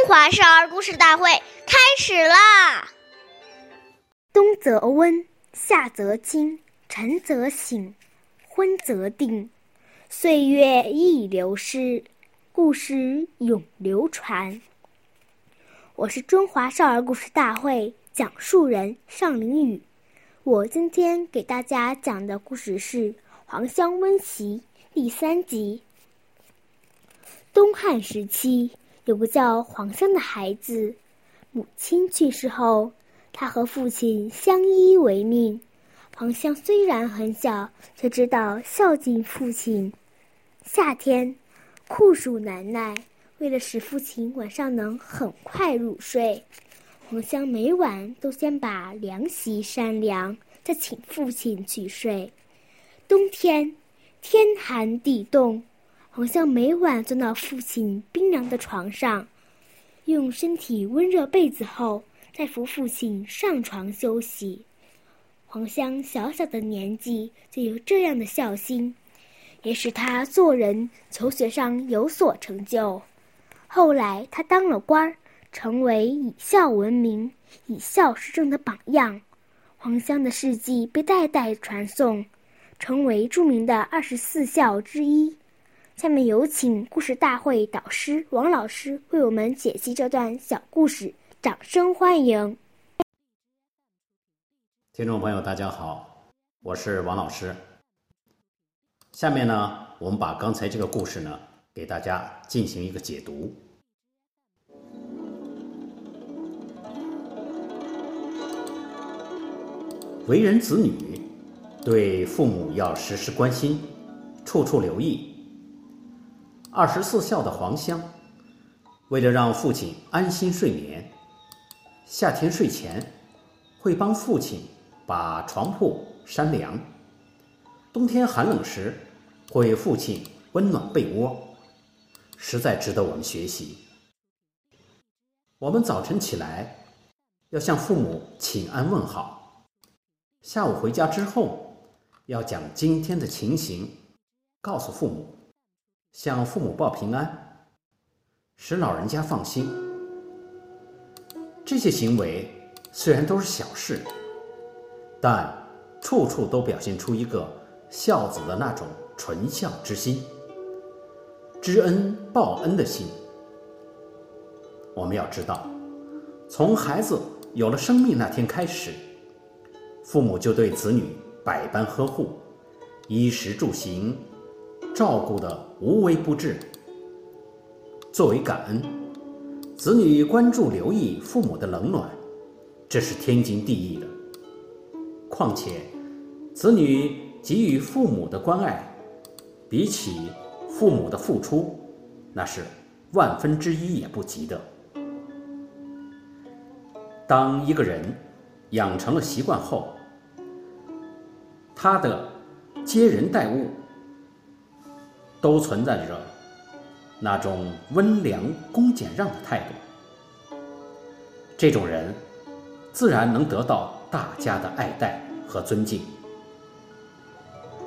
中华少儿故事大会开始啦！冬则温，夏则清，晨则省，昏则定。岁月易流逝，故事永流传。我是中华少儿故事大会讲述人尚凌宇。我今天给大家讲的故事是《黄香温席》第三集。东汉时期。有个叫黄香的孩子，母亲去世后，他和父亲相依为命。黄香虽然很小，却知道孝敬父亲。夏天，酷暑难耐，为了使父亲晚上能很快入睡，黄香每晚都先把凉席扇凉，再请父亲去睡。冬天，天寒地冻。黄香每晚钻到父亲冰凉的床上，用身体温热被子后，再扶父亲上床休息。黄香小小的年纪就有这样的孝心，也使他做人、求学上有所成就。后来他当了官儿，成为以孝闻名、以孝施政的榜样。黄香的事迹被代代传颂，成为著名的二十四孝之一。下面有请故事大会导师王老师为我们解析这段小故事，掌声欢迎！听众朋友，大家好，我是王老师。下面呢，我们把刚才这个故事呢，给大家进行一个解读。为人子女，对父母要时时关心，处处留意。二十四孝的黄香，为了让父亲安心睡眠，夏天睡前会帮父亲把床铺扇凉；冬天寒冷时会为父亲温暖被窝，实在值得我们学习。我们早晨起来要向父母请安问好，下午回家之后要将今天的情形告诉父母。向父母报平安，使老人家放心。这些行为虽然都是小事，但处处都表现出一个孝子的那种纯孝之心、知恩报恩的心。我们要知道，从孩子有了生命那天开始，父母就对子女百般呵护，衣食住行。照顾的无微不至，作为感恩，子女关注留意父母的冷暖，这是天经地义的。况且，子女给予父母的关爱，比起父母的付出，那是万分之一也不及的。当一个人养成了习惯后，他的接人待物。都存在着那种温良恭俭让的态度，这种人自然能得到大家的爱戴和尊敬。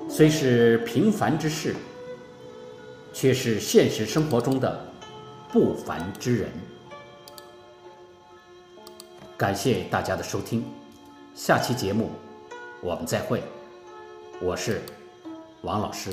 虽是平凡之事，却是现实生活中的不凡之人。感谢大家的收听，下期节目我们再会。我是王老师。